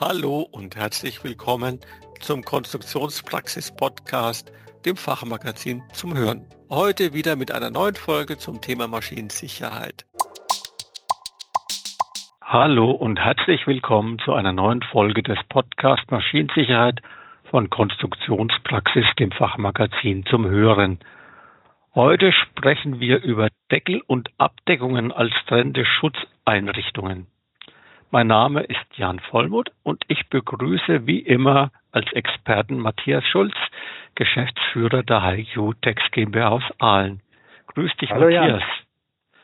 Hallo und herzlich willkommen zum Konstruktionspraxis-Podcast, dem Fachmagazin zum Hören. Heute wieder mit einer neuen Folge zum Thema Maschinensicherheit. Hallo und herzlich willkommen zu einer neuen Folge des Podcast Maschinensicherheit von Konstruktionspraxis, dem Fachmagazin zum Hören. Heute sprechen wir über Deckel und Abdeckungen als trennende Schutzeinrichtungen. Mein Name ist Jan Vollmuth und ich begrüße wie immer als Experten Matthias Schulz, Geschäftsführer der HiQ Tex GmbH aus Aalen. Grüß dich, Hallo Matthias. Jan.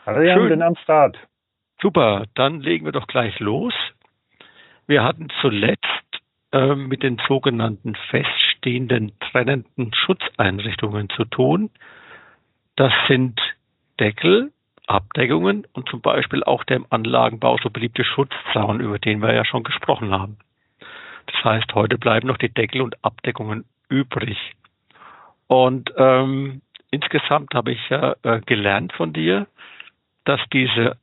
Hallo Jan, Schön. bin am Start. Super, dann legen wir doch gleich los. Wir hatten zuletzt äh, mit den sogenannten feststehenden trennenden Schutzeinrichtungen zu tun. Das sind Deckel, Abdeckungen und zum Beispiel auch der im Anlagenbau so beliebte Schutzzaun, über den wir ja schon gesprochen haben. Das heißt, heute bleiben noch die Deckel und Abdeckungen übrig. Und ähm, insgesamt habe ich ja äh, gelernt von dir, dass diese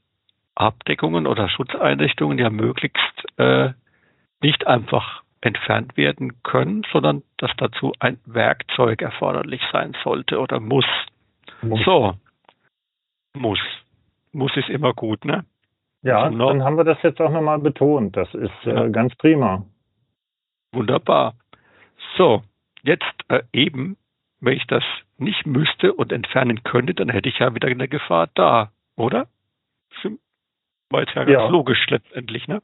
Abdeckungen oder Schutzeinrichtungen ja möglichst äh, nicht einfach entfernt werden können, sondern dass dazu ein Werkzeug erforderlich sein sollte oder muss. muss. So, muss. Muss ist immer gut, ne? Ja, dann haben wir das jetzt auch nochmal betont. Das ist äh, ja. äh, ganz prima. Wunderbar. So, jetzt äh, eben, wenn ich das nicht müsste und entfernen könnte, dann hätte ich ja wieder eine Gefahr da, oder? War jetzt ja ganz ja. logisch letztendlich, ne?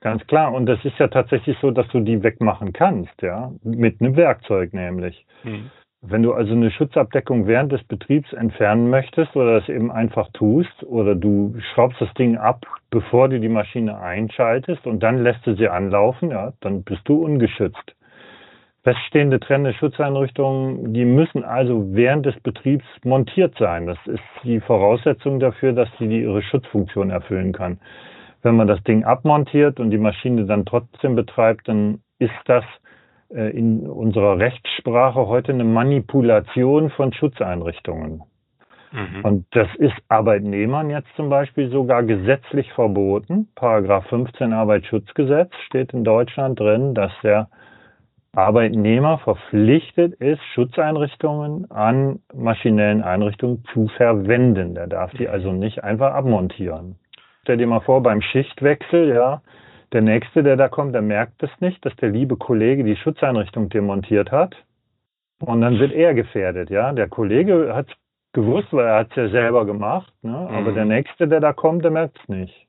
Ganz klar. Und das ist ja tatsächlich so, dass du die wegmachen kannst, ja, mit einem Werkzeug nämlich. Hm. Wenn du also eine Schutzabdeckung während des Betriebs entfernen möchtest oder das eben einfach tust oder du schraubst das Ding ab, bevor du die Maschine einschaltest und dann lässt du sie anlaufen, ja, dann bist du ungeschützt. Feststehende trennende Schutzeinrichtungen, die müssen also während des Betriebs montiert sein. Das ist die Voraussetzung dafür, dass sie ihre Schutzfunktion erfüllen kann. Wenn man das Ding abmontiert und die Maschine dann trotzdem betreibt, dann ist das in unserer Rechtssprache heute eine Manipulation von Schutzeinrichtungen. Mhm. Und das ist Arbeitnehmern jetzt zum Beispiel sogar gesetzlich verboten. Paragraph 15 Arbeitsschutzgesetz steht in Deutschland drin, dass der Arbeitnehmer verpflichtet ist, Schutzeinrichtungen an maschinellen Einrichtungen zu verwenden. Der darf die also nicht einfach abmontieren. Stell dir mal vor, beim Schichtwechsel, ja, der nächste, der da kommt, der merkt es nicht, dass der liebe Kollege die Schutzeinrichtung demontiert hat. Und dann wird er gefährdet, ja. Der Kollege hat es gewusst, weil er hat es ja selber gemacht, ne? aber mhm. der nächste, der da kommt, der merkt es nicht.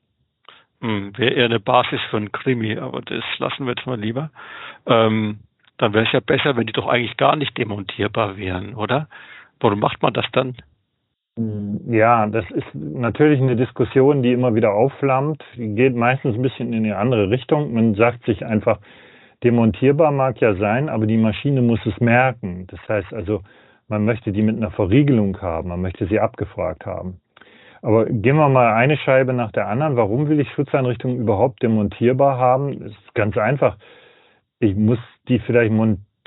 Mhm, Wäre eher eine Basis für ein Krimi, aber das lassen wir jetzt mal lieber. Ähm, dann wäre es ja besser, wenn die doch eigentlich gar nicht demontierbar wären, oder? Warum macht man das dann? Ja, das ist natürlich eine Diskussion, die immer wieder aufflammt. Die geht meistens ein bisschen in eine andere Richtung. Man sagt sich einfach, demontierbar mag ja sein, aber die Maschine muss es merken. Das heißt also, man möchte die mit einer Verriegelung haben, man möchte sie abgefragt haben. Aber gehen wir mal eine Scheibe nach der anderen. Warum will ich Schutzeinrichtungen überhaupt demontierbar haben? Das ist ganz einfach. Ich muss die vielleicht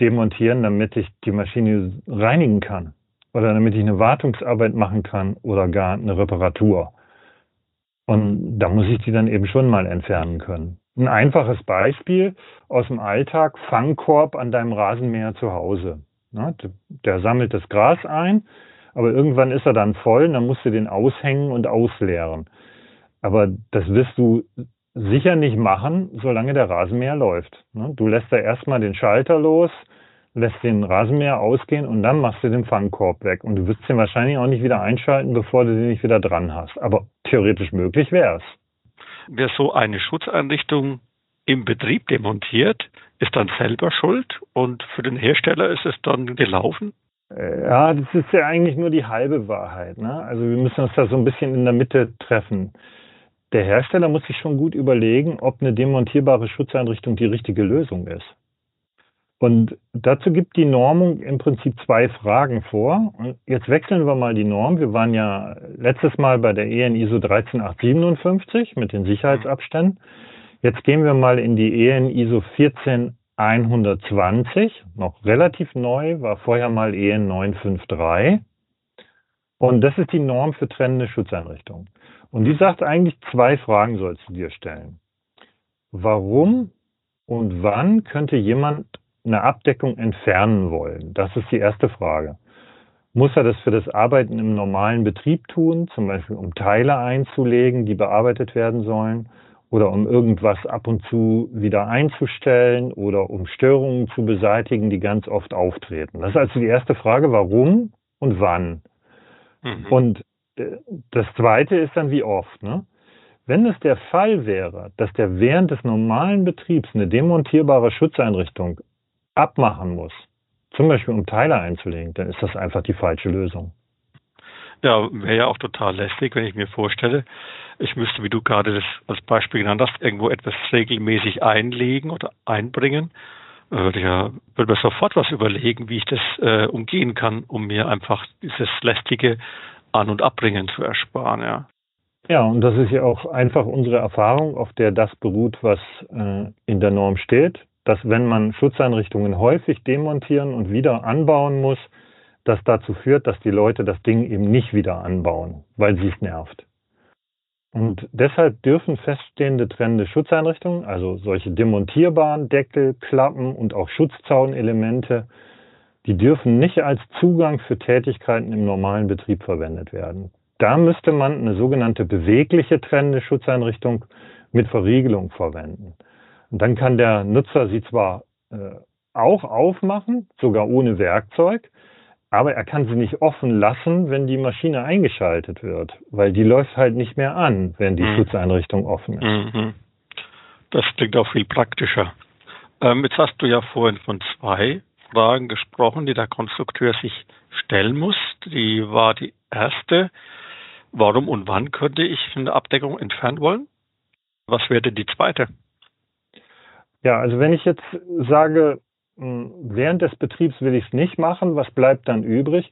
demontieren, damit ich die Maschine reinigen kann oder damit ich eine Wartungsarbeit machen kann oder gar eine Reparatur. Und da muss ich die dann eben schon mal entfernen können. Ein einfaches Beispiel aus dem Alltag, Fangkorb an deinem Rasenmäher zu Hause. Der sammelt das Gras ein, aber irgendwann ist er dann voll, dann musst du den aushängen und ausleeren. Aber das wirst du sicher nicht machen, solange der Rasenmäher läuft. Du lässt da erstmal den Schalter los, lässt den Rasenmäher ausgehen und dann machst du den Fangkorb weg. Und du wirst den wahrscheinlich auch nicht wieder einschalten, bevor du den nicht wieder dran hast. Aber theoretisch möglich wäre es. Wer so eine Schutzeinrichtung im Betrieb demontiert, ist dann selber schuld und für den Hersteller ist es dann gelaufen? Äh, ja, das ist ja eigentlich nur die halbe Wahrheit. Ne? Also wir müssen uns da so ein bisschen in der Mitte treffen. Der Hersteller muss sich schon gut überlegen, ob eine demontierbare Schutzeinrichtung die richtige Lösung ist. Und dazu gibt die Normung im Prinzip zwei Fragen vor. Und jetzt wechseln wir mal die Norm. Wir waren ja letztes Mal bei der EN ISO 13857 mit den Sicherheitsabständen. Jetzt gehen wir mal in die EN ISO 14120, noch relativ neu, war vorher mal EN 953. Und das ist die Norm für trennende Schutzeinrichtungen. Und die sagt eigentlich, zwei Fragen sollst du dir stellen. Warum und wann könnte jemand eine Abdeckung entfernen wollen? Das ist die erste Frage. Muss er das für das Arbeiten im normalen Betrieb tun, zum Beispiel um Teile einzulegen, die bearbeitet werden sollen, oder um irgendwas ab und zu wieder einzustellen oder um Störungen zu beseitigen, die ganz oft auftreten? Das ist also die erste Frage, warum und wann? Mhm. Und äh, das zweite ist dann wie oft. Ne? Wenn es der Fall wäre, dass der während des normalen Betriebs eine demontierbare Schutzeinrichtung abmachen muss, zum Beispiel um Teile einzulegen, dann ist das einfach die falsche Lösung. Ja, wäre ja auch total lästig, wenn ich mir vorstelle, ich müsste, wie du gerade das als Beispiel genannt hast, irgendwo etwas regelmäßig einlegen oder einbringen. Würde ja, würde mir sofort was überlegen, wie ich das äh, umgehen kann, um mir einfach dieses lästige An- und Abbringen zu ersparen, ja. Ja, und das ist ja auch einfach unsere Erfahrung, auf der das beruht, was äh, in der Norm steht, dass wenn man Schutzeinrichtungen häufig demontieren und wieder anbauen muss, das dazu führt, dass die Leute das Ding eben nicht wieder anbauen, weil sie es nervt. Und deshalb dürfen feststehende trennende Schutzeinrichtungen, also solche demontierbaren Deckel, Klappen und auch Schutzzaunelemente, die dürfen nicht als Zugang für Tätigkeiten im normalen Betrieb verwendet werden. Da müsste man eine sogenannte bewegliche trennende Schutzeinrichtung mit Verriegelung verwenden. Und dann kann der Nutzer sie zwar äh, auch aufmachen, sogar ohne Werkzeug, aber er kann sie nicht offen lassen, wenn die Maschine eingeschaltet wird, weil die läuft halt nicht mehr an, wenn die mhm. Schutzeinrichtung offen ist. Mhm. Das klingt auch viel praktischer. Ähm, jetzt hast du ja vorhin von zwei Fragen gesprochen, die der Konstrukteur sich stellen muss. Die war die erste, warum und wann könnte ich eine Abdeckung entfernen wollen? Was wäre die zweite? Ja, also wenn ich jetzt sage, hm, während des Betriebs will ich es nicht machen, was bleibt dann übrig?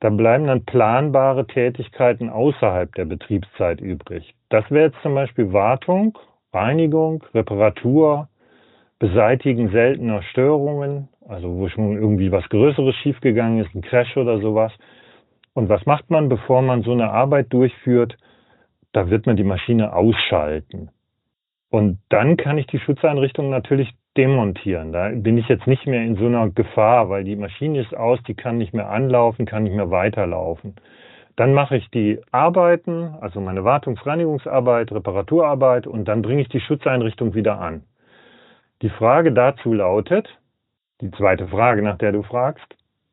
Da bleiben dann planbare Tätigkeiten außerhalb der Betriebszeit übrig. Das wäre jetzt zum Beispiel Wartung, Reinigung, Reparatur, Beseitigen seltener Störungen, also wo schon irgendwie was Größeres schiefgegangen ist, ein Crash oder sowas. Und was macht man, bevor man so eine Arbeit durchführt? Da wird man die Maschine ausschalten. Und dann kann ich die Schutzeinrichtung natürlich demontieren. Da bin ich jetzt nicht mehr in so einer Gefahr, weil die Maschine ist aus, die kann nicht mehr anlaufen, kann nicht mehr weiterlaufen. Dann mache ich die Arbeiten, also meine Wartungsreinigungsarbeit, Reparaturarbeit und dann bringe ich die Schutzeinrichtung wieder an. Die Frage dazu lautet, die zweite Frage, nach der du fragst,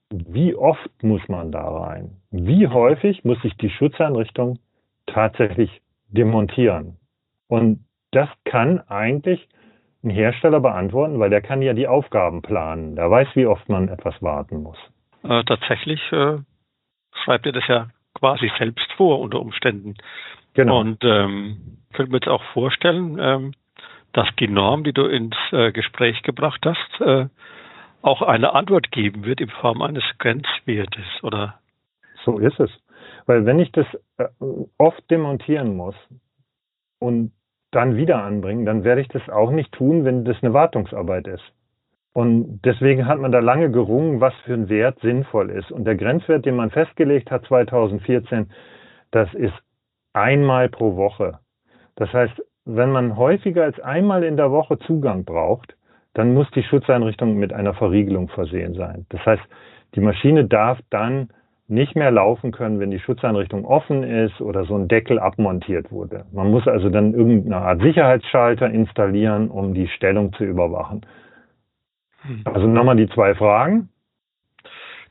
wie oft muss man da rein? Wie häufig muss ich die Schutzeinrichtung tatsächlich demontieren? Und das kann eigentlich ein Hersteller beantworten, weil der kann ja die Aufgaben planen. Der weiß, wie oft man etwas warten muss. Äh, tatsächlich äh, schreibt er das ja quasi selbst vor unter Umständen. Genau. Und ähm, könnte mir jetzt auch vorstellen, ähm, dass die Norm, die du ins äh, Gespräch gebracht hast, äh, auch eine Antwort geben wird in Form eines Grenzwertes, oder? So ist es. Weil wenn ich das äh, oft demontieren muss und dann wieder anbringen, dann werde ich das auch nicht tun, wenn das eine Wartungsarbeit ist. Und deswegen hat man da lange gerungen, was für ein Wert sinnvoll ist. Und der Grenzwert, den man festgelegt hat 2014, das ist einmal pro Woche. Das heißt, wenn man häufiger als einmal in der Woche Zugang braucht, dann muss die Schutzeinrichtung mit einer Verriegelung versehen sein. Das heißt, die Maschine darf dann nicht mehr laufen können, wenn die Schutzeinrichtung offen ist oder so ein Deckel abmontiert wurde. Man muss also dann irgendeine Art Sicherheitsschalter installieren, um die Stellung zu überwachen. Hm. Also nochmal die zwei Fragen.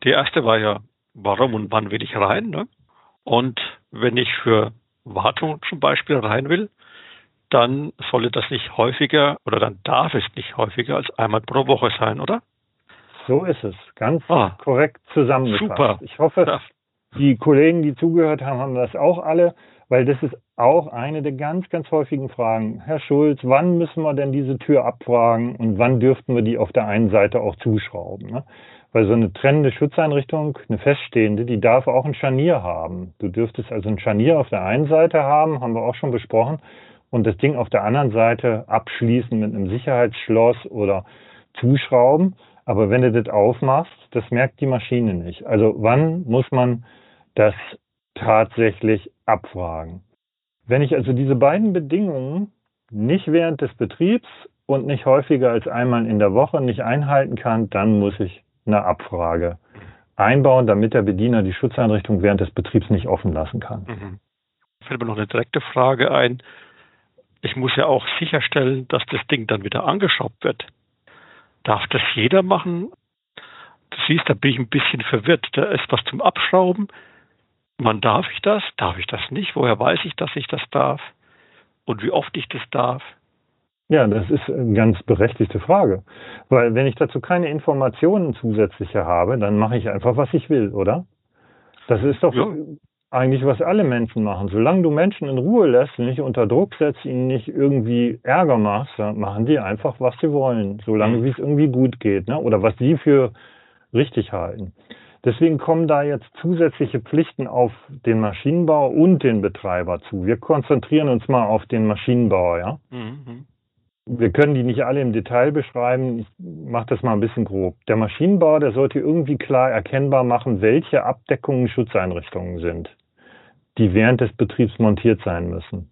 Die erste war ja, warum und wann will ich rein? Ne? Und wenn ich für Wartung zum Beispiel rein will, dann solle das nicht häufiger oder dann darf es nicht häufiger als einmal pro Woche sein, oder? So ist es. Ganz ah, korrekt zusammengefasst. Super. Ich hoffe, ja. die Kollegen, die zugehört haben, haben das auch alle, weil das ist auch eine der ganz, ganz häufigen Fragen. Herr Schulz, wann müssen wir denn diese Tür abfragen und wann dürften wir die auf der einen Seite auch zuschrauben? Ne? Weil so eine trennende Schutzeinrichtung, eine feststehende, die darf auch ein Scharnier haben. Du dürftest also ein Scharnier auf der einen Seite haben, haben wir auch schon besprochen, und das Ding auf der anderen Seite abschließen mit einem Sicherheitsschloss oder zuschrauben. Aber wenn du das aufmachst, das merkt die Maschine nicht. Also wann muss man das tatsächlich abfragen? Wenn ich also diese beiden Bedingungen nicht während des Betriebs und nicht häufiger als einmal in der Woche nicht einhalten kann, dann muss ich eine Abfrage einbauen, damit der Bediener die Schutzeinrichtung während des Betriebs nicht offen lassen kann. Mhm. Fällt mir noch eine direkte Frage ein. Ich muss ja auch sicherstellen, dass das Ding dann wieder angeschraubt wird. Darf das jeder machen? Du siehst, da bin ich ein bisschen verwirrt. Da ist was zum Abschrauben. Wann darf ich das? Darf ich das nicht? Woher weiß ich, dass ich das darf? Und wie oft ich das darf? Ja, das ist eine ganz berechtigte Frage. Weil wenn ich dazu keine Informationen zusätzliche habe, dann mache ich einfach, was ich will, oder? Das ist doch ja. Eigentlich, was alle Menschen machen. Solange du Menschen in Ruhe lässt, nicht unter Druck setzt, ihnen nicht irgendwie Ärger machst, dann machen die einfach, was sie wollen. Solange mhm. wie es irgendwie gut geht, ne? oder was sie für richtig halten. Deswegen kommen da jetzt zusätzliche Pflichten auf den Maschinenbau und den Betreiber zu. Wir konzentrieren uns mal auf den Maschinenbauer, ja. Mhm wir können die nicht alle im Detail beschreiben. Ich mache das mal ein bisschen grob. Der Maschinenbauer, der sollte irgendwie klar erkennbar machen, welche Abdeckungen Schutzeinrichtungen sind, die während des Betriebs montiert sein müssen.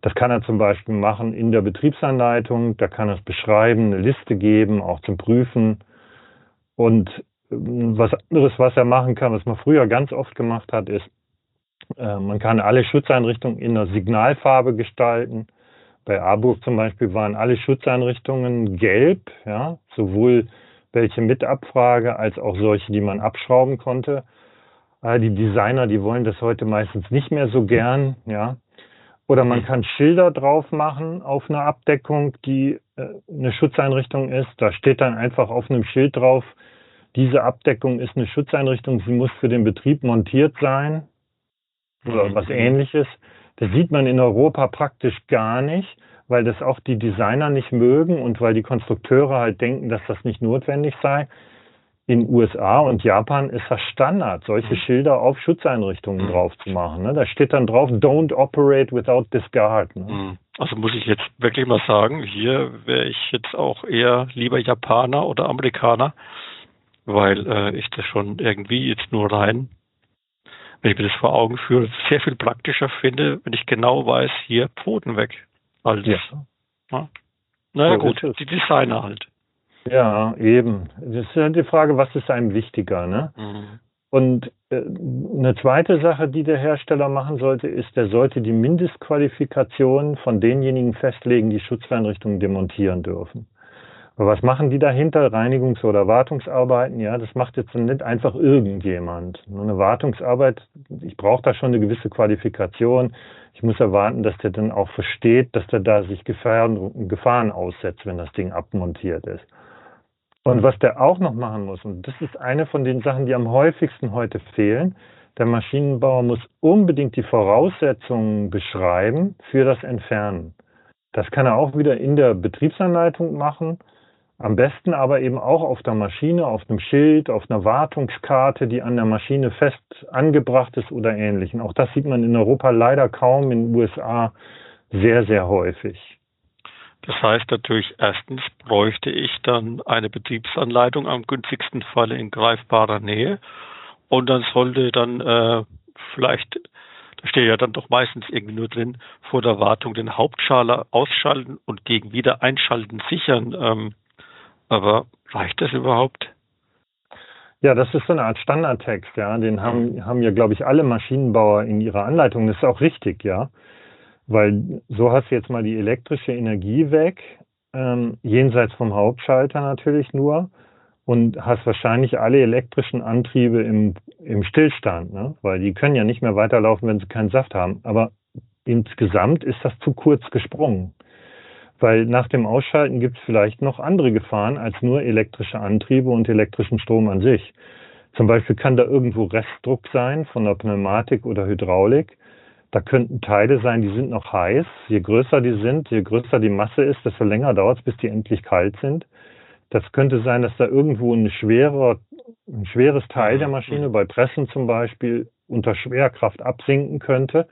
Das kann er zum Beispiel machen in der Betriebsanleitung, da kann er es beschreiben, eine Liste geben, auch zum Prüfen. Und ähm, was anderes, was er machen kann, was man früher ganz oft gemacht hat, ist, äh, man kann alle Schutzeinrichtungen in einer Signalfarbe gestalten bei Aburg zum Beispiel waren alle Schutzeinrichtungen gelb, ja, sowohl welche mit Abfrage als auch solche, die man abschrauben konnte. Äh, die Designer, die wollen das heute meistens nicht mehr so gern, ja. Oder man kann Schilder drauf machen auf einer Abdeckung, die äh, eine Schutzeinrichtung ist. Da steht dann einfach auf einem Schild drauf, diese Abdeckung ist eine Schutzeinrichtung, sie muss für den Betrieb montiert sein oder was ähnliches. Das sieht man in Europa praktisch gar nicht, weil das auch die Designer nicht mögen und weil die Konstrukteure halt denken, dass das nicht notwendig sei. In USA und Japan ist das Standard, solche mhm. Schilder auf Schutzeinrichtungen mhm. drauf zu machen. Ne? Da steht dann drauf, don't operate without discard. Ne? Mhm. Also muss ich jetzt wirklich mal sagen, hier wäre ich jetzt auch eher lieber Japaner oder Amerikaner, weil äh, ich das schon irgendwie jetzt nur rein wenn ich mir das vor Augen führe, sehr viel praktischer finde, wenn ich genau weiß, hier Pfoten weg. Als, ja. Na, naja, so gut, die Designer halt. Ja, eben. Das ist ja die Frage, was ist einem wichtiger, ne? Mhm. Und äh, eine zweite Sache, die der Hersteller machen sollte, ist, er sollte die Mindestqualifikation von denjenigen festlegen, die Schutzeinrichtungen demontieren dürfen. Aber was machen die dahinter? Reinigungs- oder Wartungsarbeiten? Ja, das macht jetzt nicht einfach irgendjemand. Nur eine Wartungsarbeit, ich brauche da schon eine gewisse Qualifikation. Ich muss erwarten, dass der dann auch versteht, dass der da sich Gefahren, Gefahren aussetzt, wenn das Ding abmontiert ist. Und was der auch noch machen muss, und das ist eine von den Sachen, die am häufigsten heute fehlen, der Maschinenbauer muss unbedingt die Voraussetzungen beschreiben für das Entfernen. Das kann er auch wieder in der Betriebsanleitung machen. Am besten aber eben auch auf der Maschine, auf einem Schild, auf einer Wartungskarte, die an der Maschine fest angebracht ist oder ähnlichen. Auch das sieht man in Europa leider kaum, in den USA sehr, sehr häufig. Das heißt natürlich, erstens bräuchte ich dann eine Betriebsanleitung am günstigsten Falle in greifbarer Nähe und dann sollte dann äh, vielleicht, da steht ja dann doch meistens irgendwie nur drin, vor der Wartung den Hauptschaler ausschalten und gegen Wiedereinschalten sichern. Ähm, aber reicht das überhaupt? Ja, das ist so eine Art Standardtext, ja. Den haben, haben ja, glaube ich, alle Maschinenbauer in ihrer Anleitung. Das ist auch richtig, ja. Weil so hast du jetzt mal die elektrische Energie weg, ähm, jenseits vom Hauptschalter natürlich nur, und hast wahrscheinlich alle elektrischen Antriebe im, im Stillstand, ne? weil die können ja nicht mehr weiterlaufen, wenn sie keinen Saft haben. Aber insgesamt ist das zu kurz gesprungen. Weil nach dem Ausschalten gibt es vielleicht noch andere Gefahren als nur elektrische Antriebe und elektrischen Strom an sich. Zum Beispiel kann da irgendwo Restdruck sein von der Pneumatik oder Hydraulik. Da könnten Teile sein, die sind noch heiß. Je größer die sind, je größer die Masse ist, desto länger dauert es, bis die endlich kalt sind. Das könnte sein, dass da irgendwo ein, schwerer, ein schweres Teil der Maschine, bei Pressen zum Beispiel, unter Schwerkraft absinken könnte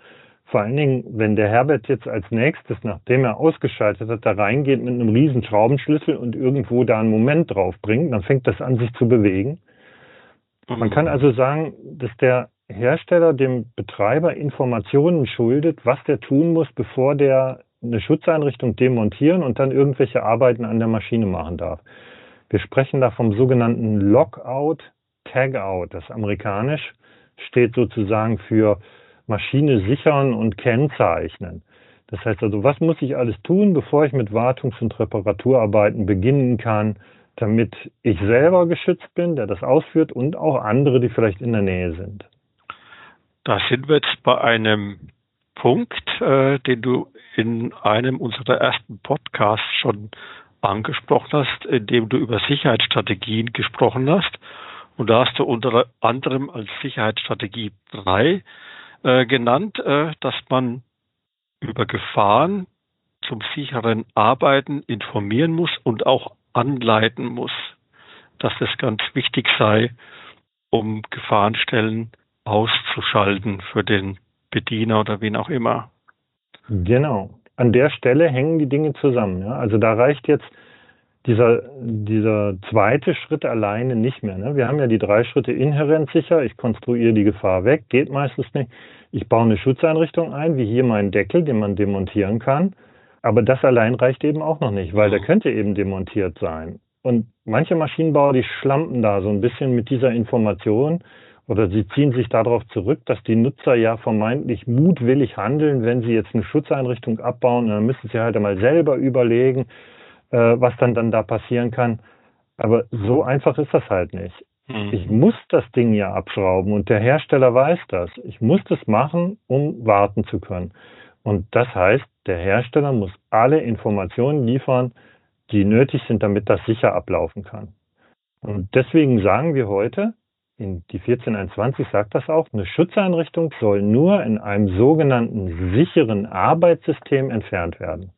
vor allen Dingen, wenn der Herbert jetzt als nächstes, nachdem er ausgeschaltet hat, da reingeht mit einem riesen Schraubenschlüssel und irgendwo da einen Moment drauf bringt, dann fängt das an, sich zu bewegen. Man kann also sagen, dass der Hersteller dem Betreiber Informationen schuldet, was der tun muss, bevor der eine Schutzeinrichtung demontieren und dann irgendwelche Arbeiten an der Maschine machen darf. Wir sprechen da vom sogenannten Lockout, Tagout. Das amerikanisch steht sozusagen für Maschine sichern und kennzeichnen. Das heißt also, was muss ich alles tun, bevor ich mit Wartungs- und Reparaturarbeiten beginnen kann, damit ich selber geschützt bin, der das ausführt und auch andere, die vielleicht in der Nähe sind. Da sind wir jetzt bei einem Punkt, äh, den du in einem unserer ersten Podcasts schon angesprochen hast, in dem du über Sicherheitsstrategien gesprochen hast. Und da hast du unter anderem als Sicherheitsstrategie 3 äh, genannt, äh, dass man über Gefahren zum sicheren Arbeiten informieren muss und auch anleiten muss, dass es ganz wichtig sei, um Gefahrenstellen auszuschalten für den Bediener oder wen auch immer. Genau. An der Stelle hängen die Dinge zusammen. Ja? Also da reicht jetzt dieser, dieser zweite Schritt alleine nicht mehr. Ne? Wir haben ja die drei Schritte inhärent sicher. Ich konstruiere die Gefahr weg, geht meistens nicht. Ich baue eine Schutzeinrichtung ein, wie hier meinen Deckel, den man demontieren kann. Aber das allein reicht eben auch noch nicht, weil der könnte eben demontiert sein. Und manche Maschinenbauer, die schlampen da so ein bisschen mit dieser Information oder sie ziehen sich darauf zurück, dass die Nutzer ja vermeintlich mutwillig handeln, wenn sie jetzt eine Schutzeinrichtung abbauen. Und dann müssen sie halt einmal selber überlegen, äh, was dann, dann da passieren kann. Aber so einfach ist das halt nicht. Mhm. Ich muss das Ding ja abschrauben und der Hersteller weiß das. Ich muss das machen, um warten zu können. Und das heißt, der Hersteller muss alle Informationen liefern, die nötig sind, damit das sicher ablaufen kann. Und deswegen sagen wir heute, in die 1421 sagt das auch, eine Schutzeinrichtung soll nur in einem sogenannten sicheren Arbeitssystem entfernt werden.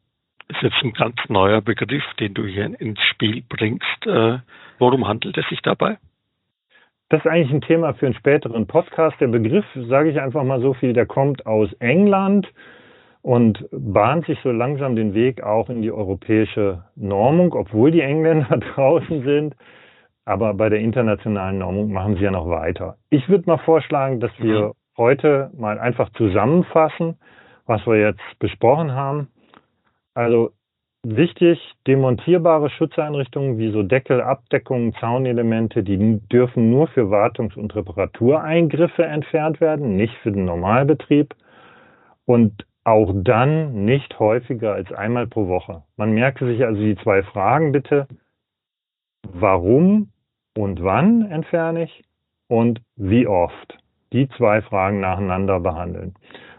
Das ist jetzt ein ganz neuer Begriff, den du hier ins Spiel bringst. Äh, worum handelt es sich dabei? Das ist eigentlich ein Thema für einen späteren Podcast. Der Begriff, sage ich einfach mal so viel, der kommt aus England und bahnt sich so langsam den Weg auch in die europäische Normung, obwohl die Engländer draußen sind. Aber bei der internationalen Normung machen sie ja noch weiter. Ich würde mal vorschlagen, dass wir mhm. heute mal einfach zusammenfassen, was wir jetzt besprochen haben. Also wichtig, demontierbare Schutzeinrichtungen wie so Deckel, Abdeckungen, Zaunelemente, die dürfen nur für Wartungs- und Reparatureingriffe entfernt werden, nicht für den Normalbetrieb. Und auch dann nicht häufiger als einmal pro Woche. Man merke sich also die zwei Fragen bitte. Warum und wann entferne ich und wie oft? Die zwei Fragen nacheinander behandeln.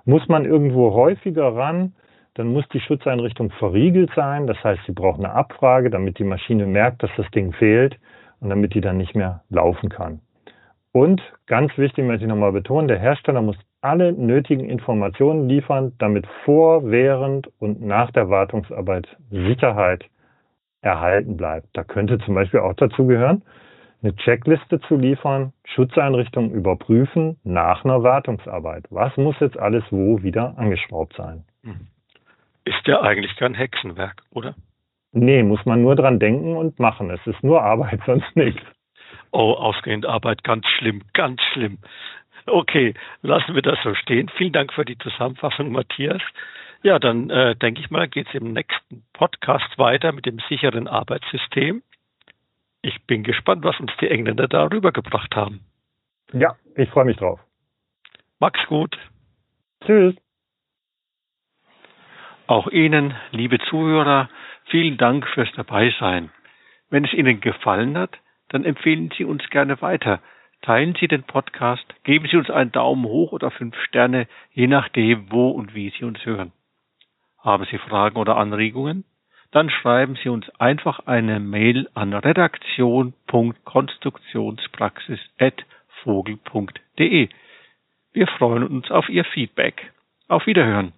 Muss man irgendwo häufiger ran, dann muss die Schutzeinrichtung verriegelt sein. Das heißt, sie braucht eine Abfrage, damit die Maschine merkt, dass das Ding fehlt und damit die dann nicht mehr laufen kann. Und ganz wichtig möchte ich nochmal betonen, der Hersteller muss alle nötigen Informationen liefern, damit vor, während und nach der Wartungsarbeit Sicherheit erhalten bleibt. Da könnte zum Beispiel auch dazu gehören, eine Checkliste zu liefern, Schutzeinrichtungen überprüfen nach einer Wartungsarbeit. Was muss jetzt alles wo wieder angeschraubt sein? Mhm. Ist ja eigentlich kein Hexenwerk, oder? Nee, muss man nur dran denken und machen. Es ist nur Arbeit, sonst nichts. Oh, ausgehend Arbeit, ganz schlimm, ganz schlimm. Okay, lassen wir das so stehen. Vielen Dank für die Zusammenfassung, Matthias. Ja, dann äh, denke ich mal, geht es im nächsten Podcast weiter mit dem sicheren Arbeitssystem. Ich bin gespannt, was uns die Engländer darüber gebracht haben. Ja, ich freue mich drauf. Max gut. Tschüss. Auch Ihnen, liebe Zuhörer, vielen Dank fürs Dabeisein. Wenn es Ihnen gefallen hat, dann empfehlen Sie uns gerne weiter. Teilen Sie den Podcast, geben Sie uns einen Daumen hoch oder fünf Sterne, je nachdem, wo und wie Sie uns hören. Haben Sie Fragen oder Anregungen? Dann schreiben Sie uns einfach eine Mail an redaktion.konstruktionspraxis.vogel.de. Wir freuen uns auf Ihr Feedback. Auf Wiederhören.